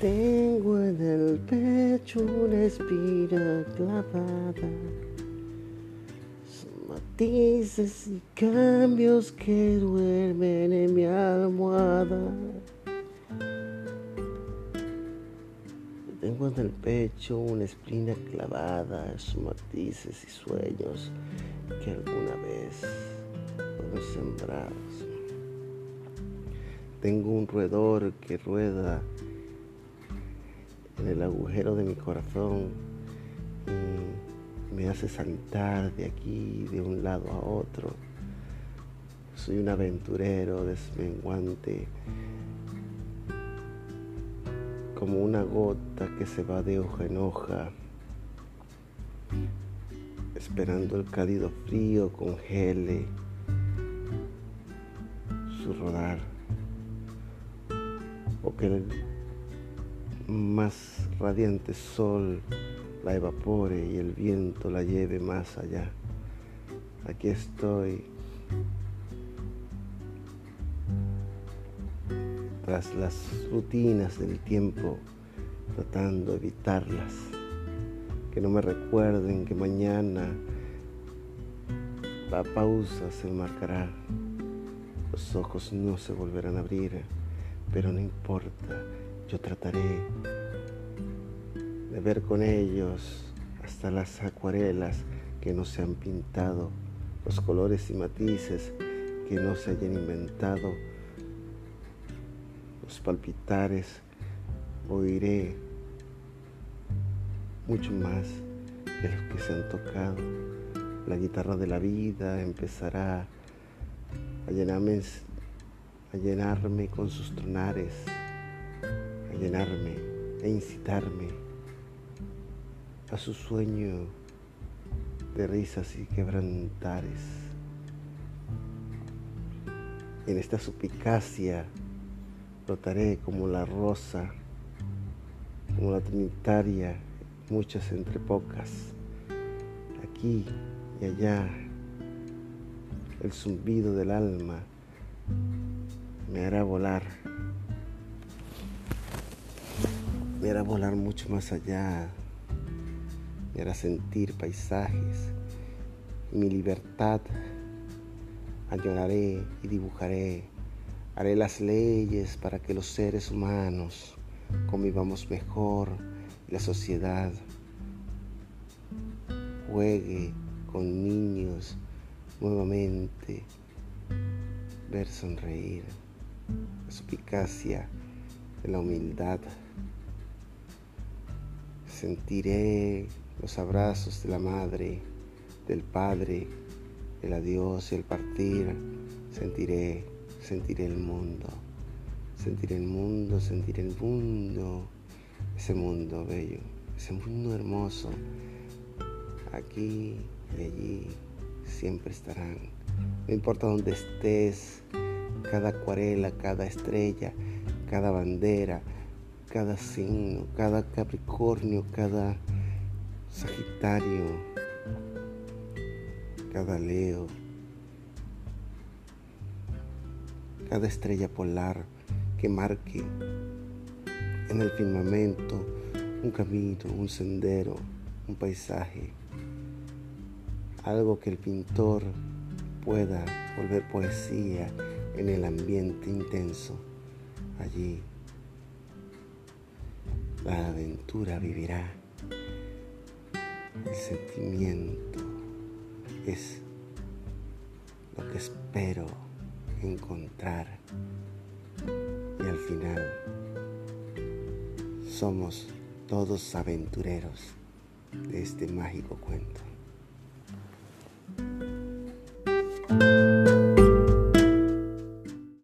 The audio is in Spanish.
Tengo en el pecho una espina clavada, son matices y cambios que duermen en mi almohada. Tengo en el pecho una espina clavada, son matices y sueños que alguna vez fueron sembrados. Tengo un roedor que rueda en el agujero de mi corazón y me hace saltar de aquí, de un lado a otro. Soy un aventurero desmenguante, como una gota que se va de hoja en hoja, esperando el cálido frío congele su rodar o más radiante sol la evapore y el viento la lleve más allá. Aquí estoy. Tras las rutinas del tiempo, tratando de evitarlas, que no me recuerden que mañana la pausa se marcará, los ojos no se volverán a abrir pero no importa, yo trataré de ver con ellos hasta las acuarelas que no se han pintado, los colores y matices que no se hayan inventado, los palpitares, oiré mucho más que los que se han tocado. La guitarra de la vida empezará a llenarme a llenarme con sus tronares, llenarme e incitarme a su sueño de risas y quebrantares. En esta suplicacia brotaré como la rosa, como la trinitaria, muchas entre pocas, aquí y allá, el zumbido del alma me hará volar, me hará volar mucho más allá, hará sentir paisajes y mi libertad. Añoraré y dibujaré, haré las leyes para que los seres humanos convivamos mejor y la sociedad juegue con niños nuevamente, ver sonreír la suplicacia de la humildad. Sentiré los abrazos de la madre, del padre, el adiós y el partir. Sentiré, sentiré el mundo. Sentiré el mundo, sentiré el mundo. Ese mundo bello, ese mundo hermoso. Aquí y allí siempre estarán. No importa dónde estés, cada acuarela, cada estrella, cada bandera, cada signo, cada Capricornio, cada Sagitario, cada Leo, cada estrella polar que marque en el firmamento un camino, un sendero, un paisaje, algo que el pintor pueda volver poesía en el ambiente intenso. Allí la aventura vivirá. El sentimiento es lo que espero encontrar. Y al final somos todos aventureros de este mágico cuento.